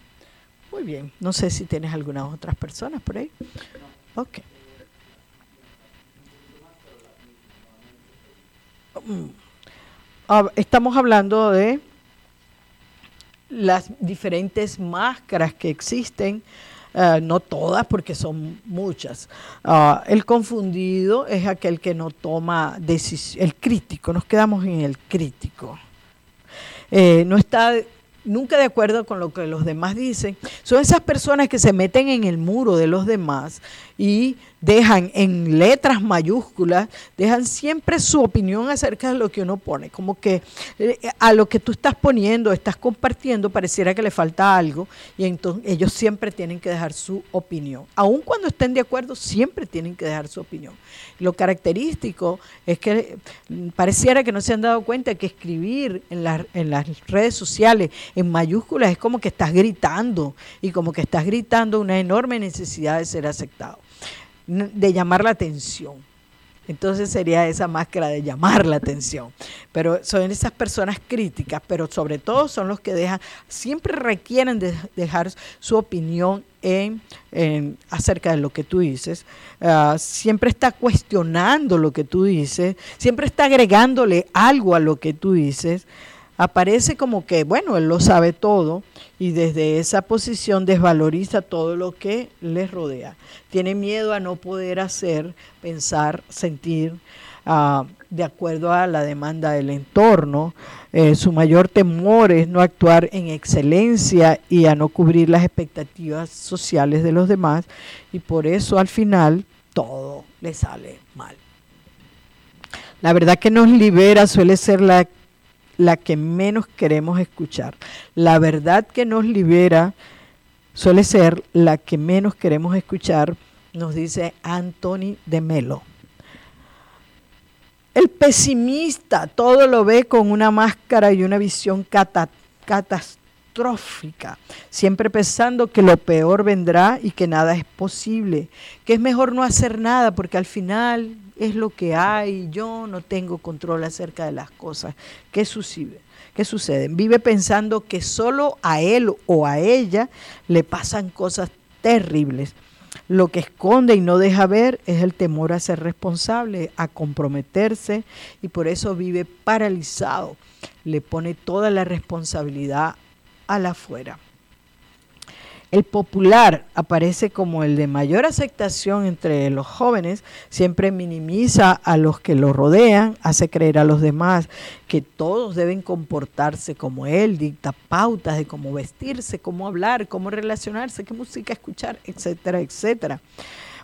Muy bien. No sé si tienes algunas otras personas por ahí. Ok. Estamos hablando de las diferentes máscaras que existen, ah, no todas porque son muchas. Ah, el confundido es aquel que no toma decisión, el crítico, nos quedamos en el crítico. Eh, no está nunca de acuerdo con lo que los demás dicen, son esas personas que se meten en el muro de los demás y dejan en letras mayúsculas, dejan siempre su opinión acerca de lo que uno pone, como que eh, a lo que tú estás poniendo, estás compartiendo, pareciera que le falta algo y entonces ellos siempre tienen que dejar su opinión. Aun cuando estén de acuerdo, siempre tienen que dejar su opinión. Lo característico es que mm, pareciera que no se han dado cuenta que escribir en, en las redes sociales en mayúsculas es como que estás gritando y como que estás gritando una enorme necesidad de ser aceptado de llamar la atención. Entonces sería esa máscara de llamar la atención. Pero son esas personas críticas, pero sobre todo son los que dejan, siempre requieren de dejar su opinión en, acerca de lo que tú dices. Ah, siempre está cuestionando lo que tú dices, siempre está agregándole algo a lo que tú dices aparece como que, bueno, él lo sabe todo y desde esa posición desvaloriza todo lo que les rodea. Tiene miedo a no poder hacer, pensar, sentir ah, de acuerdo a la demanda del entorno. Eh, su mayor temor es no actuar en excelencia y a no cubrir las expectativas sociales de los demás y por eso al final todo le sale mal. La verdad que nos libera suele ser la la que menos queremos escuchar. La verdad que nos libera suele ser la que menos queremos escuchar, nos dice Anthony de Melo. El pesimista todo lo ve con una máscara y una visión siempre pensando que lo peor vendrá y que nada es posible, que es mejor no hacer nada porque al final es lo que hay, yo no tengo control acerca de las cosas. ¿Qué sucede? ¿Qué sucede? Vive pensando que solo a él o a ella le pasan cosas terribles. Lo que esconde y no deja ver es el temor a ser responsable, a comprometerse y por eso vive paralizado. Le pone toda la responsabilidad a la afuera. El popular aparece como el de mayor aceptación entre los jóvenes, siempre minimiza a los que lo rodean, hace creer a los demás que todos deben comportarse como él, dicta pautas de cómo vestirse, cómo hablar, cómo relacionarse, qué música escuchar, etcétera, etcétera.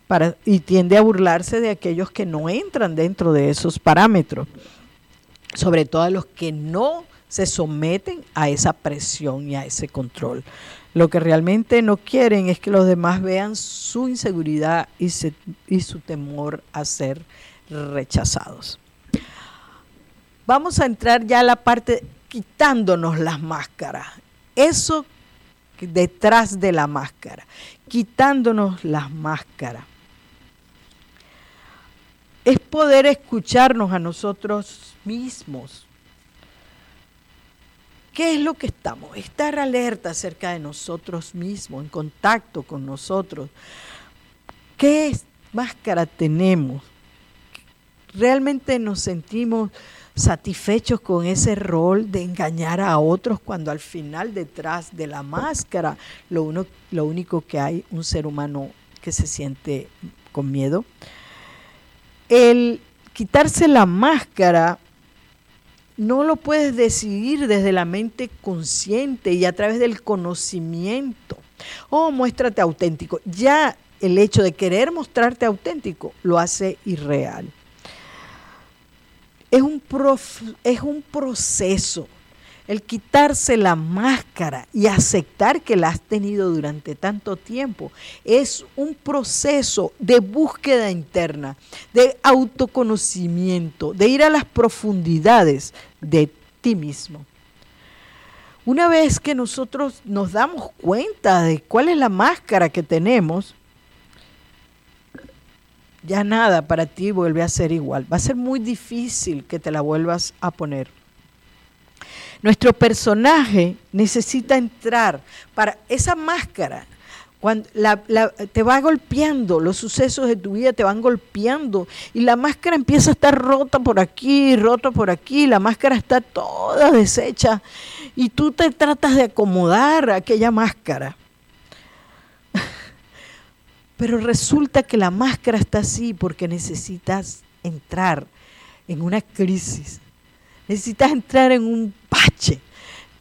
Para, y tiende a burlarse de aquellos que no entran dentro de esos parámetros, sobre todo a los que no se someten a esa presión y a ese control. Lo que realmente no quieren es que los demás vean su inseguridad y, su temor a ser rechazados. Vamos a entrar ya a la parte quitándonos las máscaras. Eso detrás de la máscara, quitándonos las máscaras. Es poder escucharnos a nosotros mismos ¿Qué es lo que estamos? Estar alerta acerca de nosotros mismos, en contacto con nosotros. ¿Qué máscara tenemos? ¿Realmente nos sentimos satisfechos con ese rol de engañar a otros cuando al final detrás de la máscara lo, lo único que hay un ser humano que se siente con miedo? el quitarse la máscara no lo puedes decidir desde la mente consciente y a través del conocimiento. Oh, muéstrate auténtico. Ya el hecho de querer mostrarte auténtico lo hace irreal. Es un, es un proceso el quitarse la máscara y aceptar que la has tenido durante tanto tiempo es un proceso de búsqueda interna, de autoconocimiento, de ir a las profundidades de ti mismo. Una vez que nosotros nos damos cuenta de cuál es la máscara que tenemos, ya nada para ti vuelve a ser igual. Va a ser muy difícil que te la vuelvas a poner. Nuestro personaje necesita entrar para esa máscara. Cuando te va golpeando, los sucesos de tu vida te van golpeando y la máscara empieza a estar rota por aquí, rota por aquí, la máscara está toda deshecha y tú te tratas de acomodar aquella máscara. Pero resulta que la máscara está así porque necesitas entrar en una crisis necesitas entrar en un pache,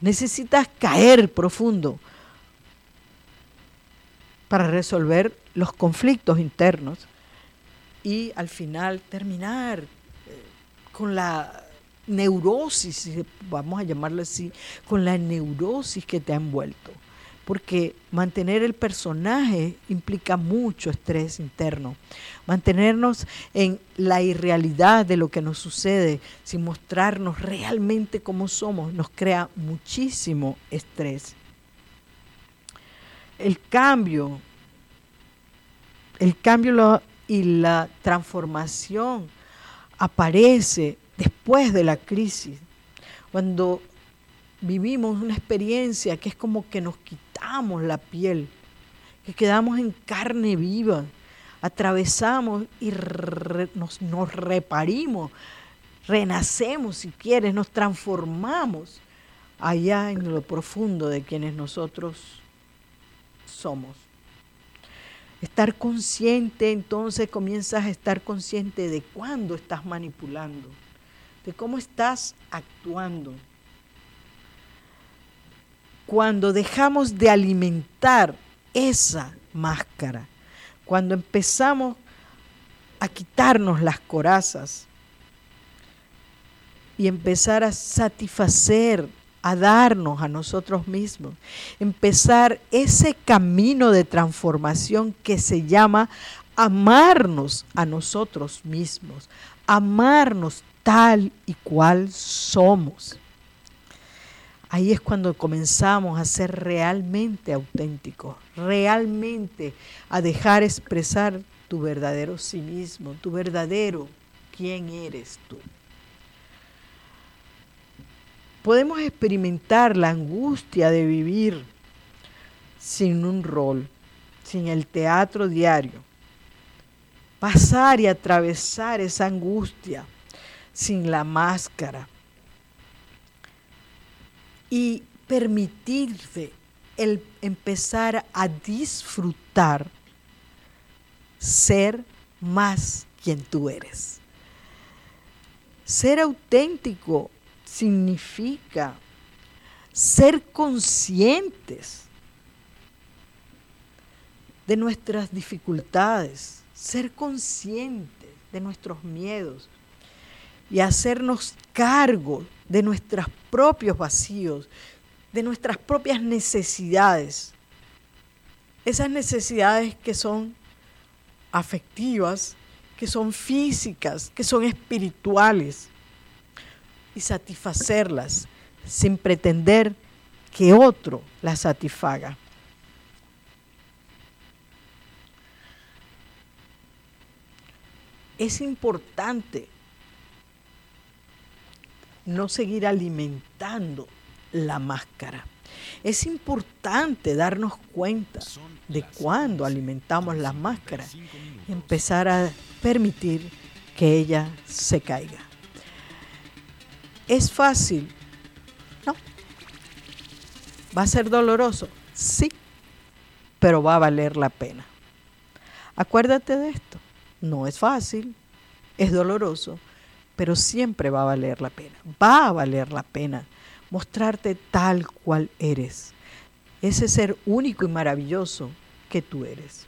necesitas caer profundo para resolver los conflictos internos y al final terminar eh, con la neurosis, vamos a llamarlo así, con la neurosis que te ha envuelto porque mantener el personaje implica mucho estrés interno. Mantenernos en la irrealidad de lo que nos sucede, sin mostrarnos realmente como somos, nos crea muchísimo estrés. El cambio, el cambio y la transformación aparece después de la crisis, cuando vivimos una experiencia que es como que nos la piel, que quedamos en carne viva, atravesamos y nos, nos reparimos, renacemos si quieres, nos transformamos allá en lo profundo de quienes nosotros somos. Estar consciente, entonces comienzas a estar consciente de cuándo estás manipulando, de cómo estás actuando cuando dejamos de alimentar esa máscara, cuando empezamos a quitarnos las corazas y empezar a satisfacer, a darnos a nosotros mismos, empezar ese camino de transformación que se llama amarnos a nosotros mismos, amarnos tal y cual somos. Ahí es cuando comenzamos a ser realmente auténticos, realmente a dejar expresar tu verdadero sí mismo, tu verdadero quién eres tú. Podemos experimentar la angustia de vivir sin un rol, sin el teatro diario. Pasar y atravesar esa angustia sin la máscara y permitirte el empezar a disfrutar ser más quien tú eres. Ser auténtico significa ser conscientes de nuestras dificultades, ser conscientes de nuestros miedos y hacernos cargo de nuestros propios vacíos, de nuestras propias necesidades. Esas necesidades que son afectivas, que son físicas, que son espirituales. Y satisfacerlas sin pretender que otro las satisfaga. Es importante no seguir alimentando la máscara. Es importante darnos cuenta de cuándo alimentamos la máscara y empezar a permitir que ella se caiga. ¿Es fácil? No. ¿Va a ser doloroso? Sí, pero va a valer la pena. Acuérdate de esto. No es fácil, es doloroso, pero siempre va a valer la pena. Va a valer la pena mostrarte tal cual eres. Ese ser único y maravilloso que tú eres.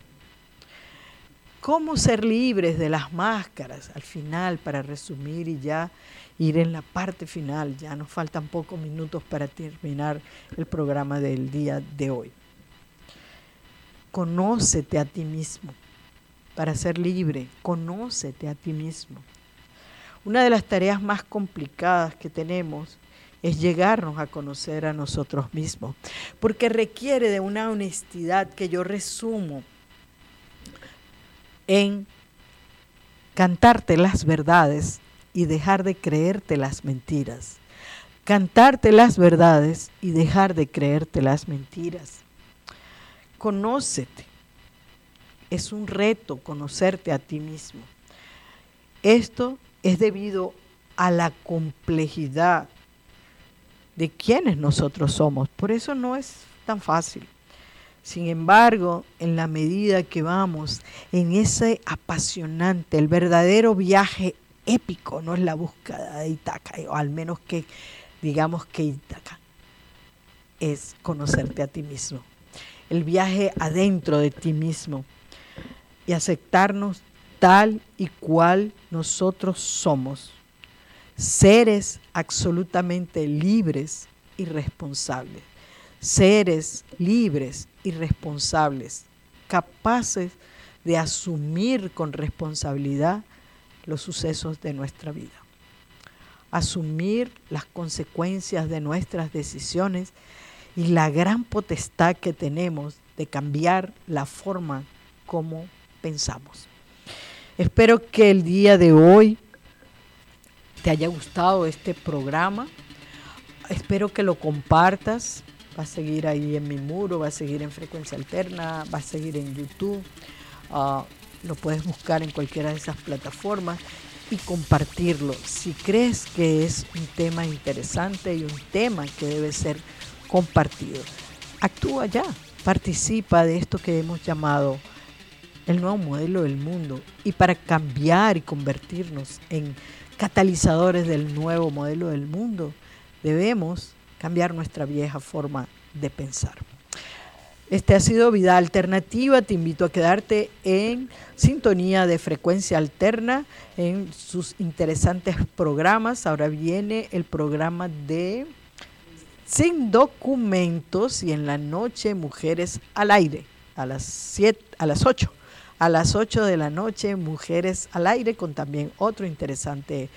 ¿Cómo ser libres de las máscaras? Al final, para resumir y ya ir en la parte final, ya nos faltan pocos minutos para terminar el programa del día de hoy. Conócete a ti mismo para ser libre, conócete a ti mismo. Una de las tareas más complicadas que tenemos es llegarnos a conocer a nosotros mismos, porque requiere de una honestidad que yo resumo en cantarte las verdades y dejar de creerte las mentiras. Cantarte las verdades y dejar de creerte las mentiras. Conócete. Es un reto conocerte a ti mismo. Esto es debido a la complejidad de quienes nosotros somos. Por eso no es tan fácil. Sin embargo, en la medida que vamos en ese apasionante, el verdadero viaje épico, no es la búsqueda de Itaca, o al menos que digamos que Itaca es conocerte a ti mismo, el viaje adentro de ti mismo y aceptarnos tal y cual nosotros somos seres absolutamente libres y responsables, seres libres y responsables, capaces de asumir con responsabilidad los sucesos de nuestra vida, asumir las consecuencias de nuestras decisiones y la gran potestad que tenemos de cambiar la forma como pensamos. Espero que el día de hoy te haya gustado este programa. Espero que lo compartas. Va a seguir ahí en mi muro, va a seguir en frecuencia alterna, va a seguir en YouTube. Ah, lo puedes buscar en cualquiera de esas plataformas y compartirlo. Si crees que es un tema interesante y un tema que debe ser compartido, actúa ya, participa de esto que hemos llamado el nuevo modelo del mundo y para cambiar y convertirnos en catalizadores del nuevo modelo del mundo, debemos cambiar nuestra vieja forma de pensar. Este ha sido Vida Alternativa. Te invito a quedarte en sintonía de frecuencia alterna en sus interesantes programas. Ahora viene el programa de Sin Documentos y en la noche Mujeres al Aire a las, siete, a las 8 a las 8 de la noche, Mujeres al Aire, con también otro interesante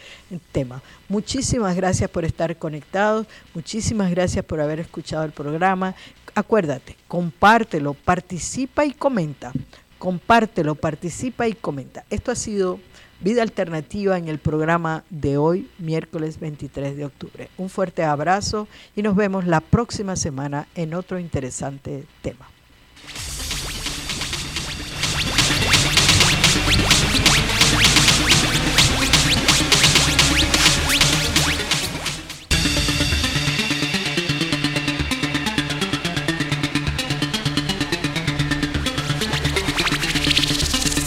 tema. Muchísimas gracias por estar conectados, muchísimas gracias por haber escuchado el programa. Acuérdate, compártelo, participa y comenta. Compártelo, participa y comenta. Esto ha sido Vida Alternativa en el programa de hoy, miércoles 23 de octubre. Un fuerte abrazo y nos vemos la próxima semana en otro interesante tema.